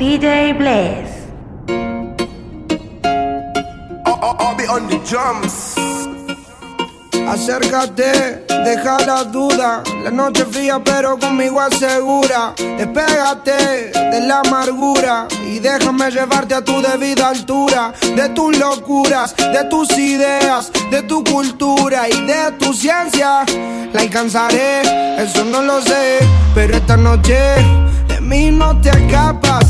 DJ Bless. on the drums. Acércate, deja la duda. La noche fría, pero conmigo asegura. Despégate de la amargura y déjame llevarte a tu debida altura. De tus locuras, de tus ideas, de tu cultura y de tu ciencia. La alcanzaré, eso no lo sé. Pero esta noche de mí no te escapas.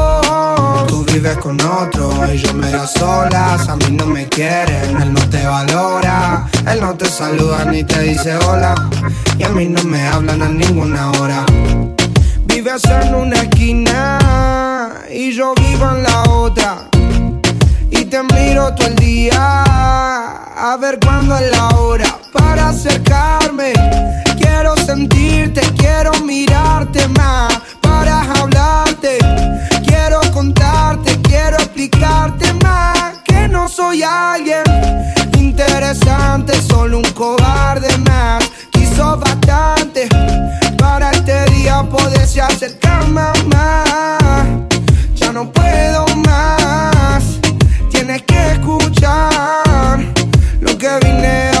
Vives con otro y yo me da solas. A mí no me quieren, él no te valora. Él no te saluda ni te dice hola. Y a mí no me hablan a ninguna hora. Vives en una esquina y yo vivo en la otra. Y te miro todo el día a ver cuándo es la hora para acercarme. Quiero sentirte, quiero mirarte más para hablarte. Quiero contarte, quiero explicarte más que no soy alguien interesante, solo un cobarde más. Quiso bastante para este día poderse acercar más. Ya no puedo más, tienes que escuchar lo que vine a.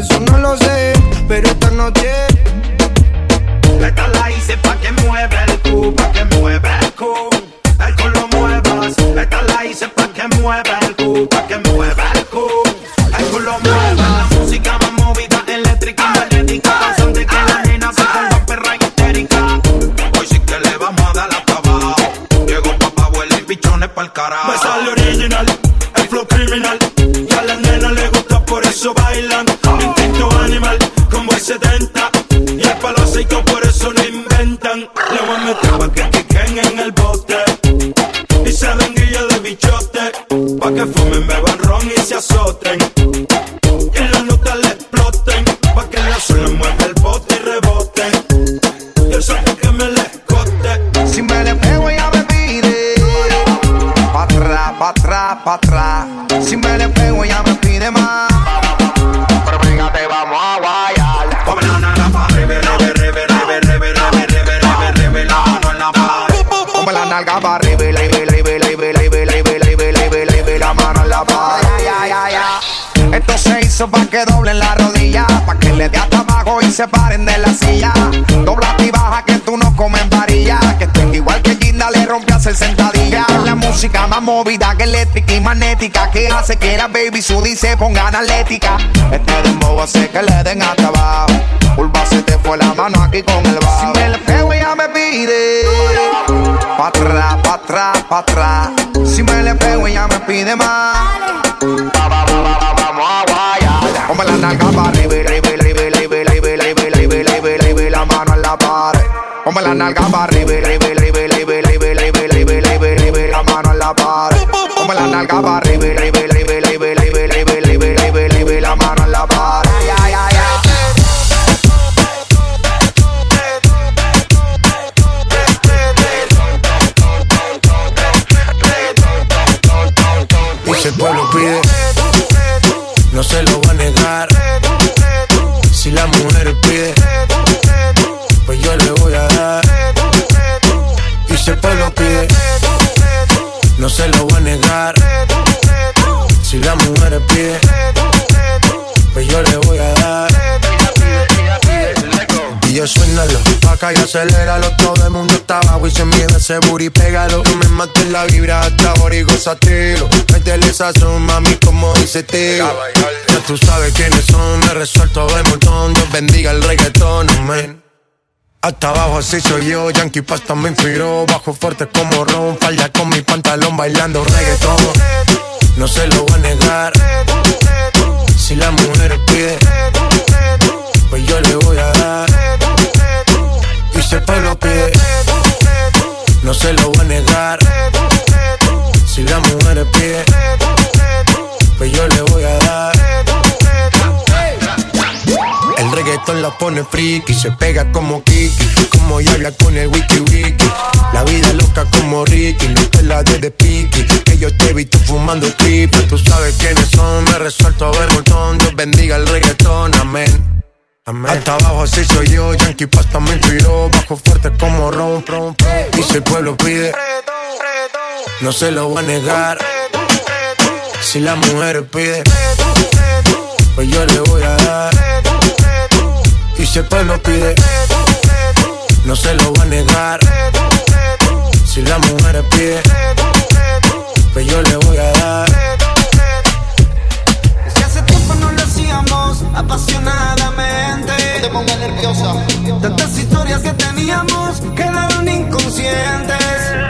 eso no lo sé, pero esta noche. Se paren de la silla. Dobla y baja que tú no comes varilla. Que tenga igual que Ginda le rompe a hacer sentadilla. La música más movida que eléctrica y magnética. Que hace que la baby sudi se ponga analética. Este dembow hace que le den hasta abajo. Urba se te fue la mano aquí con el bajo. Si me le pego ella me pide. Pa' atrás, pa' atrás, pa' atrás. Si me le pego ella me pide más la nalga pa' arriba la y la y la y la y la mano en la pared Ponme la nalga pa' arriba y aceléralo Todo el mundo está abajo y se mide ese booty Pégalo, no me mates la vibra hasta borigo satiro Métele esa son, mami, como dice tío Ya tú sabes quiénes son, me resuelto de montón. Dios bendiga el reggaetón, amén. Hasta abajo así soy yo, Yankee Pasta me inspiró. Bajo fuerte como Ron, falda con mi pantalón bailando reggaetón. No se lo voy a negar. Si la mujer pide Pues yo le voy a dar Y si el pueblo pide No se lo voy a negar Si la mujer pide Pues yo le voy a dar el reggaetón la pone friki, se pega como Kiki, como y habla con el wiki wiki. La vida loca como Ricky, no la de de piqui. Que yo te he visto fumando creepy, tú sabes quiénes son, me resuelto a ver montón. Dios bendiga el reggaetón, amén. Hasta abajo así soy yo, Yankee Pasta me inspiró. Bajo fuerte como ron, ron, Y si el pueblo pide, no se lo voy a negar. Si la mujer pide, pues yo le voy a dar. Y si el pueblo pide, no se lo va a negar. Si la mujer pide, pues yo le voy a dar. Apasionadamente. No te pongas nerviosa. Tantas historias que teníamos quedaron inconscientes.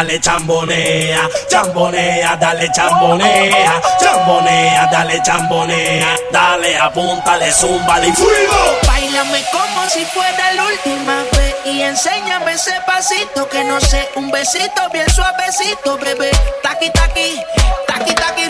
Dale chambonea, chambonea, dale chambonea, chambonea, dale chambonea, dale apúntale, zumba de fuego. Bailame como si fuera la última vez y enséñame ese pasito que no sé, un besito bien suavecito, bebé. Taqui taqui, taqui taqui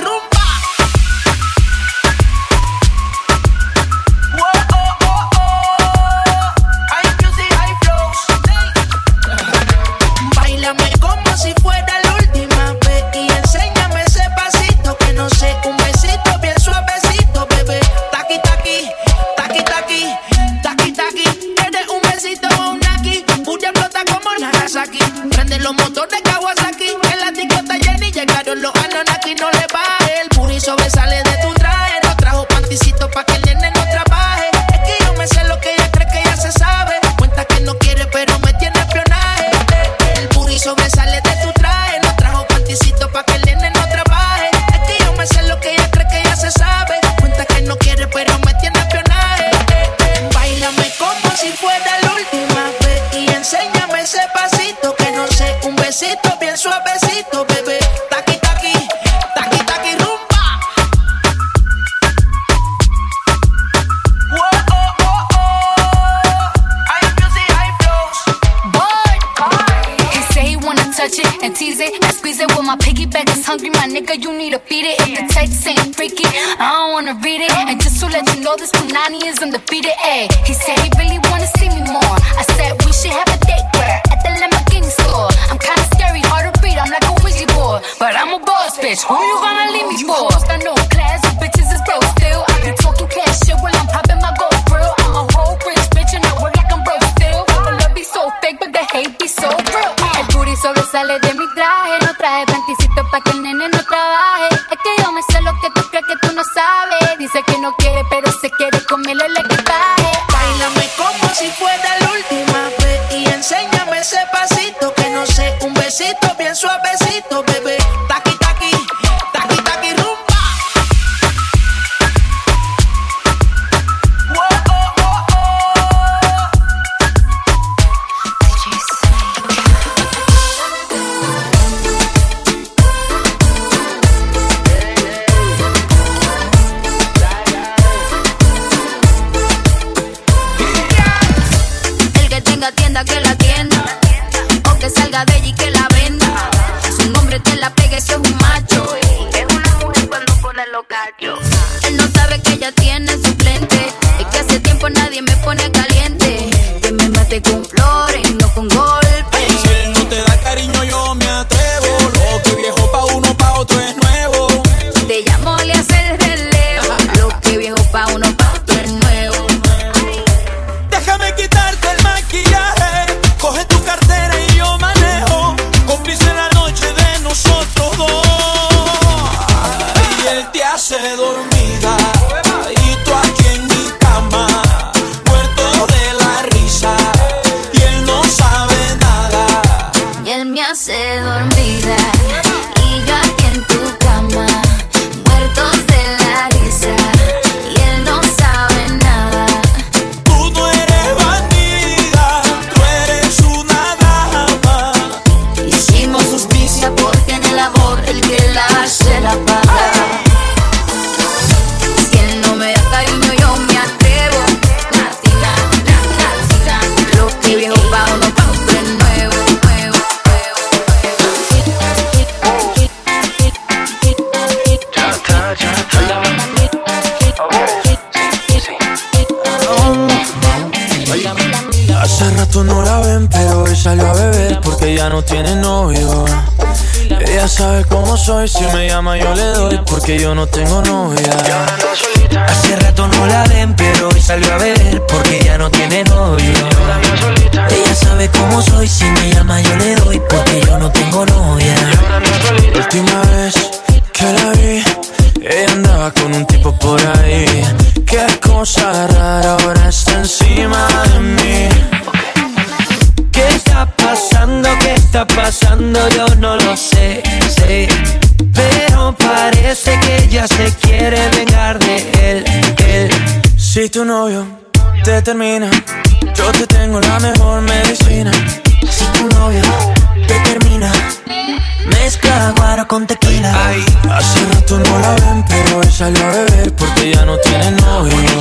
rumba. Si se dormía. Me llama yo le doy porque yo no tengo novia. Hace rato no la ven, pero hoy salió a ver porque ya no tiene novio. Ella sabe cómo soy, si me llama yo le doy porque yo no tengo novia. La última vez que la vi, ella andaba con un tipo por ahí. Qué cosa rara, ahora está encima de mí. ¿Qué está pasando? ¿Qué está pasando? Yo no lo sé, sé pero parece que ya se quiere vengar de él, él. Si tu novio te termina, yo te tengo la mejor medicina Si tu novio te termina, mezcla guaro con tequila. Ay, hace rato no la ven, pero hoy salió a beber porque ya no tiene novio.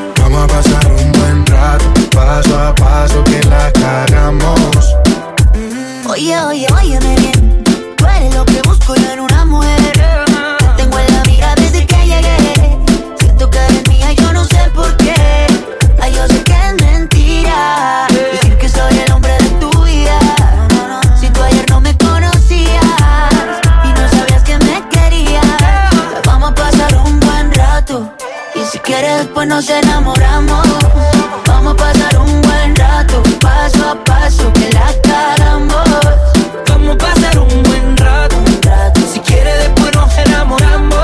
Vamos a pasar un buen rato. Paso a paso que la cagamos. Oye, oye, óyeme bien. Tú eres lo que busco yo en una después nos enamoramos. Vamos a pasar un buen rato, paso a paso, que la cagamos. Vamos a pasar un buen rato. Si quiere después nos enamoramos.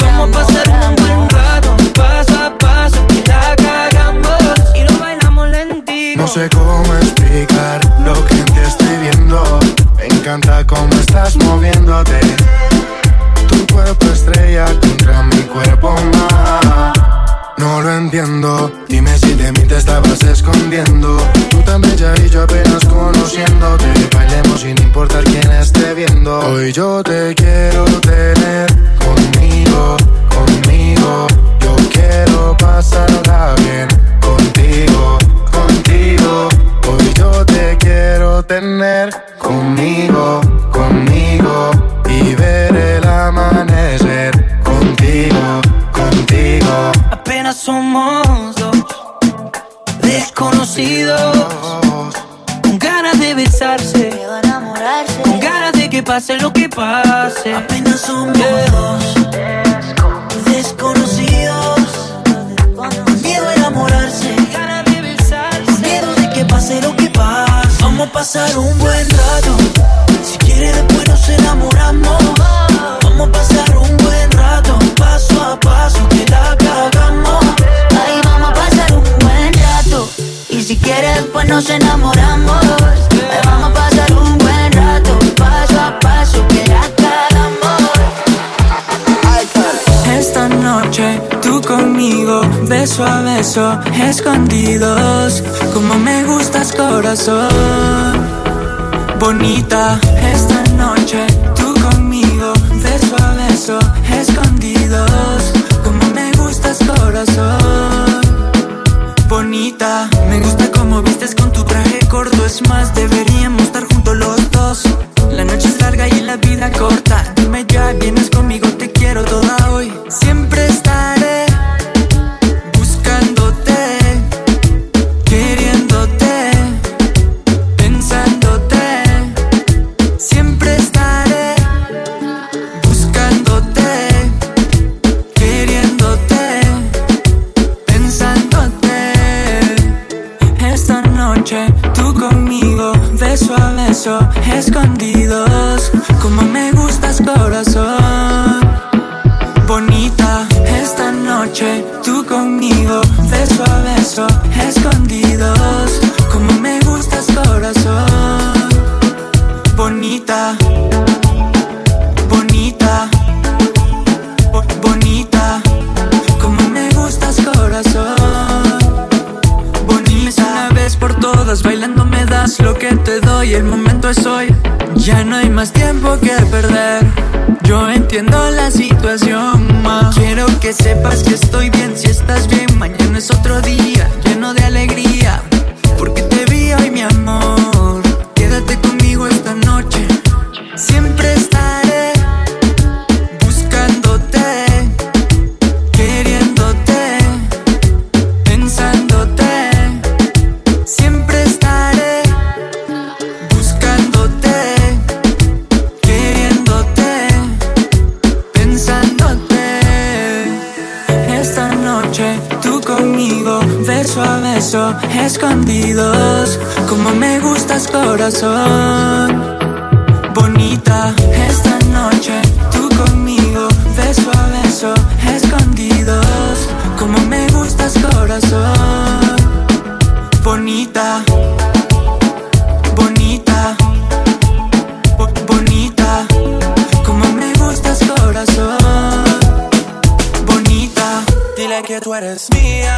Vamos a pasar un buen rato. Paso a paso que la cagamos. Y lo bailamos lentito. No sé cómo Dime si de mí te estabas escondiendo. Tú tan bella y yo apenas conociéndote. Bailemos sin importar quién esté viendo. Hoy yo te quiero tener conmigo. Desconocidos. Con ganas de besarse. Miedo a enamorarse. Con ganas de que pase lo que pase. Apenas somos dos desconocidos. Con miedo a enamorarse. Con miedo de que pase lo que pase. Vamos a pasar un buen rato. Si quiere después nos enamoramos. Vamos a pasar un buen rato. Paso a paso quieres, después nos enamoramos. Ahí vamos a pasar un buen rato. Paso a paso, que la cagamos. Esta noche tú conmigo, beso a beso, escondidos, como me gustas corazón. Bonita, esta noche tú conmigo, beso a beso, escondidos, más, deberíamos que te doy. El momento es hoy, ya no hay más tiempo que perder. Yo entiendo la situación, ma. Quiero que sepas que estoy bien si estás bien. Mañana es otro día, lleno de alegría. Escondidos. Como me gustas, corazón bonita esta noche. Tú conmigo, beso a beso, escondidos. Como me gustas, corazón. Bonita, bonita, bo- bonita. Como me gustas, corazón. Bonita. Dile que tú eres mía,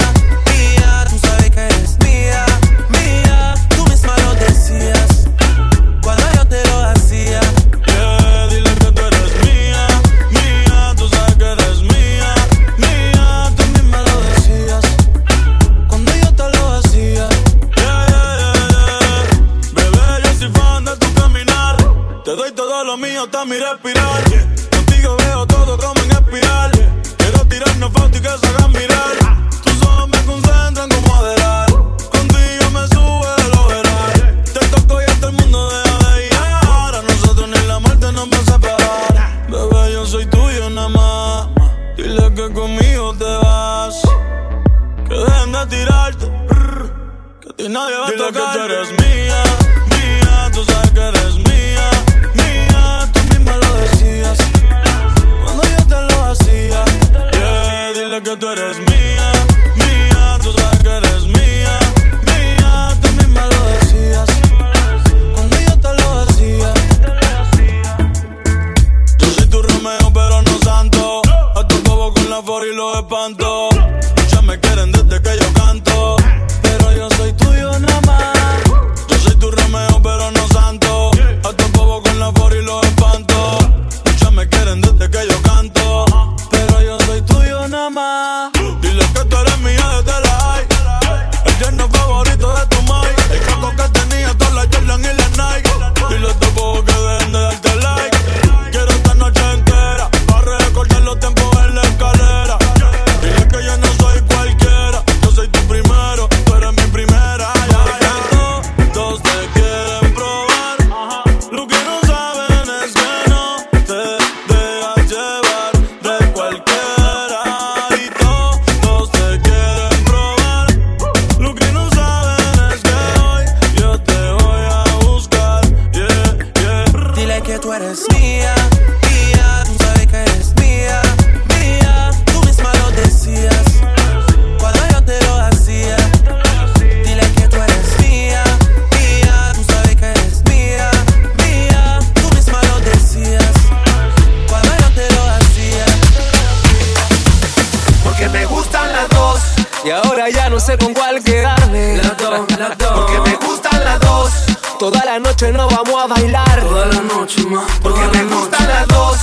sé con cuál quedarme. Las dos, las dos. Porque me gustan las dos. Toda la noche no vamos a bailar. Toda la noche más. Porque me gustan las dos.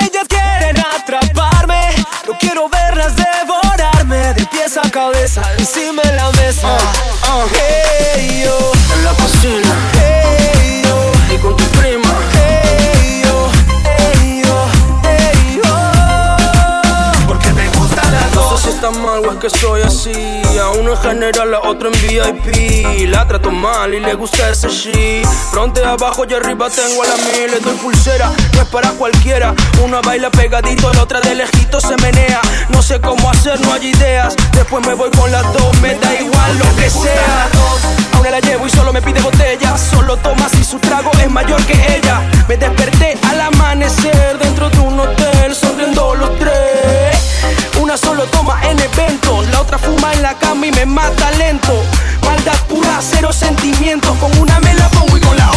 Ellas quieren atraparme. No quiero verlas devorarme de pies a cabeza encima de la mesa. Hey, yo, En la cocina hey, yo, y con tu prima. hey, yo, hey, yo, hey, yo. Porque me gustan las No dos. sé si está mal o es que soy así. A uno en general, a otro en VIP. La trato mal y le gusta ese shit. Fronte abajo y arriba tengo a la mil. Le doy pulsera, no es para cualquiera. Una baila pegadito, la otra de lejito se menea. No sé cómo hacer, no hay ideas. Después me voy con las dos, me da igual lo que sea. A una la llevo y solo me pide botella. Solo toma si su trago es mayor que ella. Me desperté al amanecer dentro de un hotel, sonriendo los tres. Una solo toma en eventos, la otra fuma en la cama y me mata lento. Maldad pura, cero sentimientos. Con una me la pongo y con la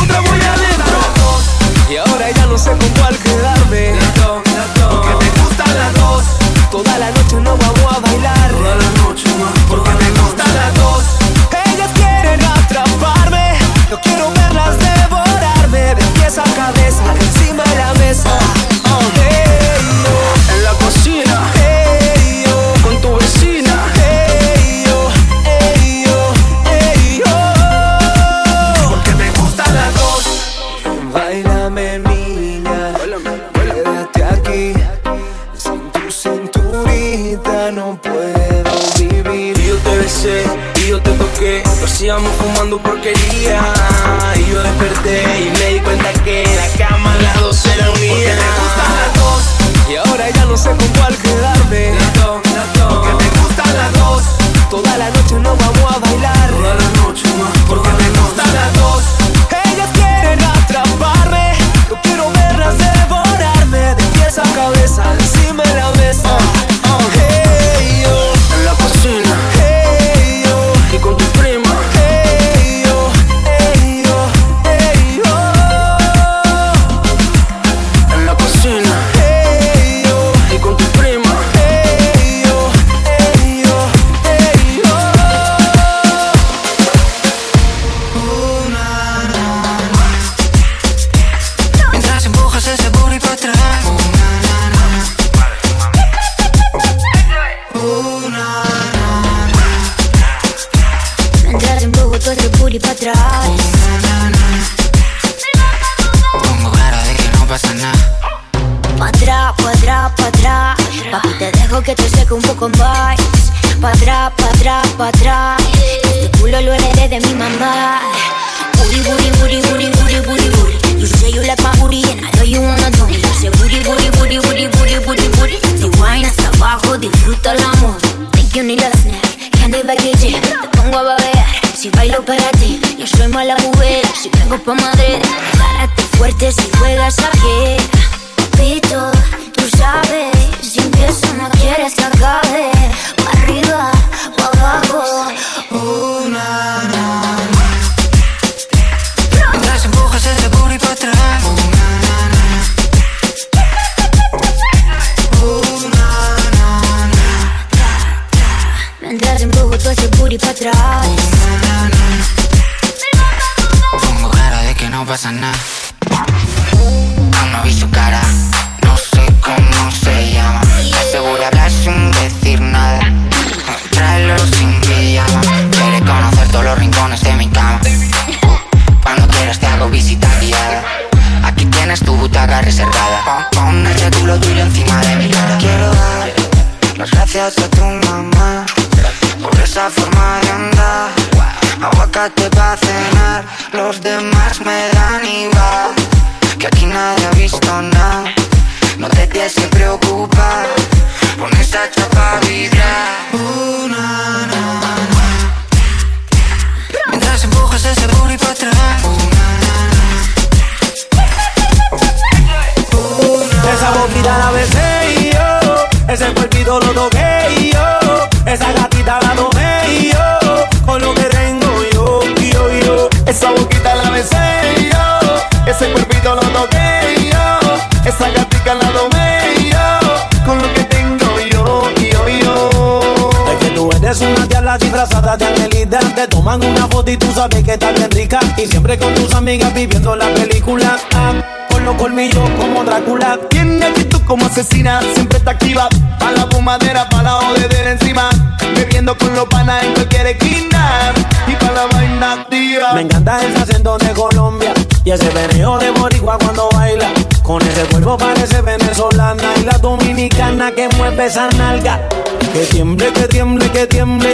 te toman una foto y tú sabes que está bien rica. Y siempre con tus amigas viviendo la película. Ah, con los colmillos como Drácula. Tiene actitud como asesina, siempre está activa. Pa' la fumadera, pa' la jodedera encima. Bebiendo con los panas en cualquier esquina. Y pa' la vaina activa. Me encanta ese acento de Colombia. Y ese veneo de Boricua cuando baila. Con ese cuerpo parece venezolana. Y la dominicana que mueve esa nalga que tiemble, que tiemble, que tiemble.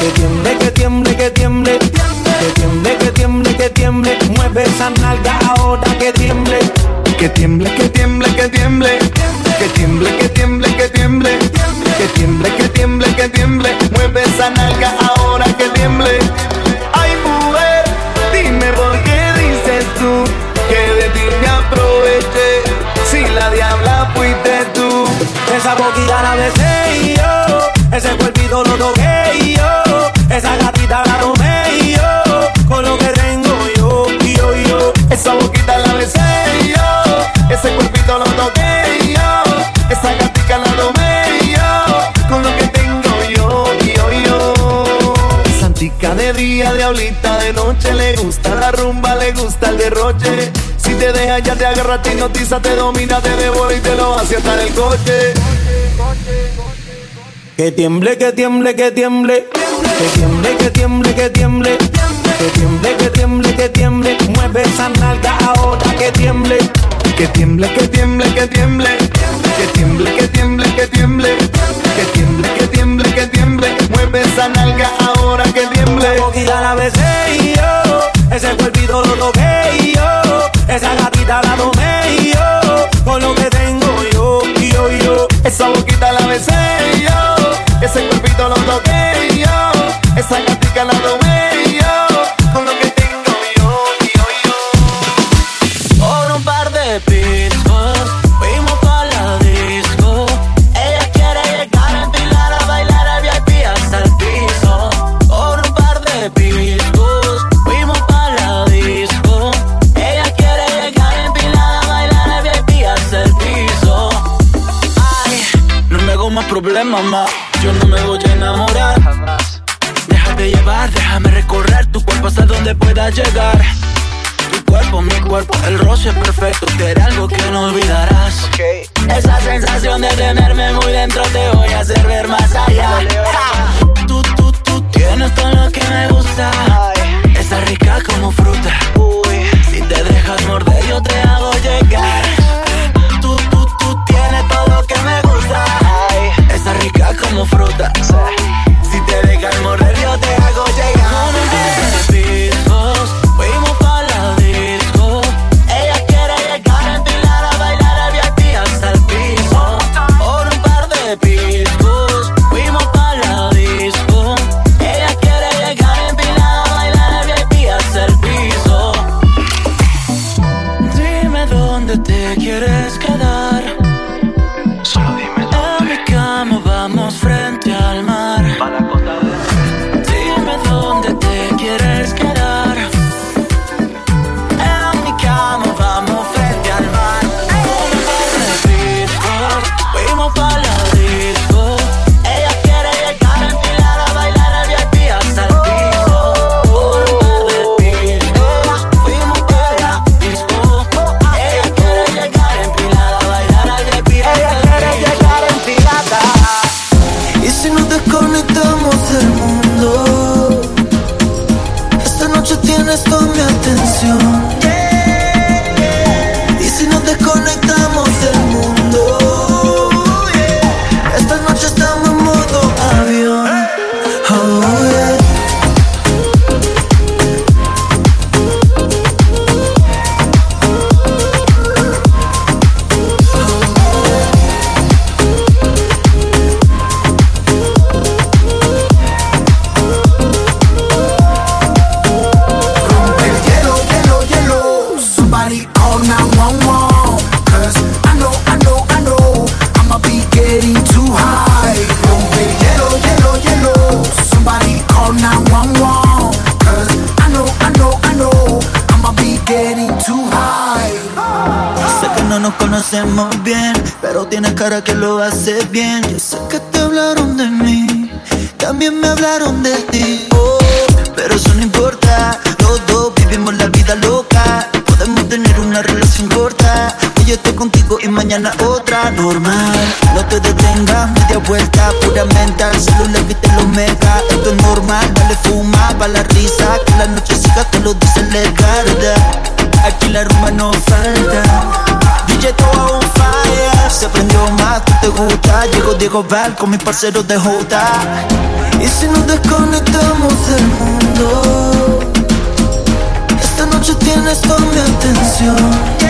Que tiemble, que tiemble, que tiemble. Que tiemble, que tiemble, que tiemble. Mueve esa nalga ahora que tiemble. Que tiemble, que tiemble, que tiemble. Que tiemble, que tiemble, que tiemble. Que tiemble, que tiemble, que tiemble. Mueve esa nalga ahora que tiemble. Ay, mujer, dime por qué dices tú que de ti me aproveché. Si la diabla fuiste tú, esa boquilla la besé ese cuerpito lo toqué yo. Esa gatita la tomé yo. Con lo que tengo yo, y yo, yo. Esa boquita la besé yo. Ese cuerpito lo toqué yo. Esa gatita la tomé yo. Con lo que tengo yo, y yo, yo. Santica de día, diablita de noche. Le gusta la rumba, le gusta el derroche. Si te deja ya te agarra, te hipnotiza, te domina, te devora y te lo hace hasta en el coche. Que tiemble, que tiemble, que tiemble. Que tiemble, que tiemble, que tiemble. Que tiemble, que tiemble, que tiemble. Mueve esa nalga ahora que tiemble. Que tiemble, que tiemble, que tiemble. Que tiemble, que tiemble, que tiemble. Que tiemble, que tiemble, que tiemble. Mueve esa nalga ahora que tiemble. La la besé y yo. Ese cuerpito lo toqué y yo. Esa gatita la tomé y yo. Con lo que tengo yo, yo, yo. Esa boquita la besé y yo. Ese cuerpito lo toqué yo. Esa gatita la tomé yo. Con lo que tengo yo. Por un par de piscos fuimos pa' la disco. Ella quiere llegar a empilar a bailar al VIP hasta el piso. Por un par de piscos fuimos pa' la disco. Ella quiere llegar a empilar a bailar al VIP hasta el piso. Ay, no me hago más problemas, ma. Yo no me voy a enamorar. Déjate llevar, déjame recorrer tu cuerpo hasta donde pueda llegar. Tu cuerpo, mi cuerpo, el roce es perfecto. Te algo que no olvidarás. Esa sensación de tenerme muy dentro te voy a hacer ver más allá. Ja. Tú, tú, tú tienes todo lo que me gusta. Está rica como fruta. Si te dejas morder, yo te hago llegar. Tú, tú, tú tienes todo lo que me gusta. Rica como fruta. Si te dejas morder, cara que lo hace bien. Yo sé que te hablaron de mí, también me hablaron de ti. Val con mis parceros de Jota. Y si nos desconectamos del mundo, esta noche tienes toda mi atención.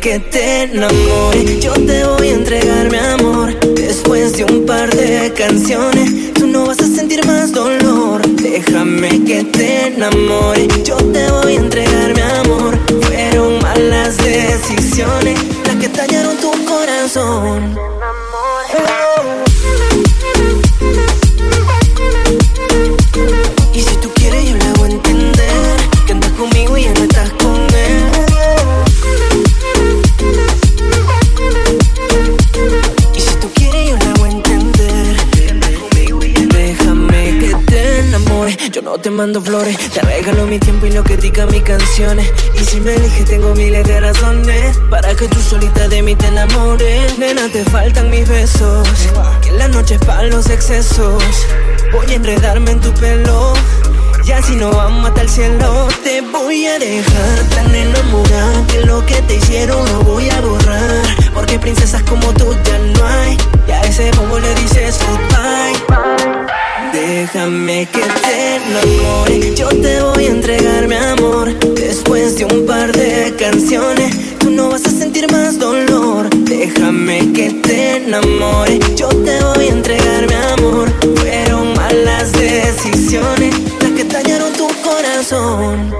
Que te enamore, yo te voy a entregar mi amor. Después de un par de canciones, tú no vas a sentir más dolor. Déjame que te enamore, Y si me eliges tengo miles de razones Para que tú solita de mí te enamores. Nena te faltan mis besos. Que la noche es para los excesos. Voy a enredarme en tu pelo. Y así no vamos hasta el cielo Te voy a dejar tan enamorada Que lo que te hicieron lo voy a borrar. Porque princesas como tú ya no hay. Y a ese bobo le dices goodbye Déjame que te enamore Yo te voy a entregar mi amor. Después de un par de canciones Tú no vas a sentir más dolor. Déjame que te enamore. Yo te voy a entregar mi amor. Fueron malas decisiones las que dañaron tu corazón.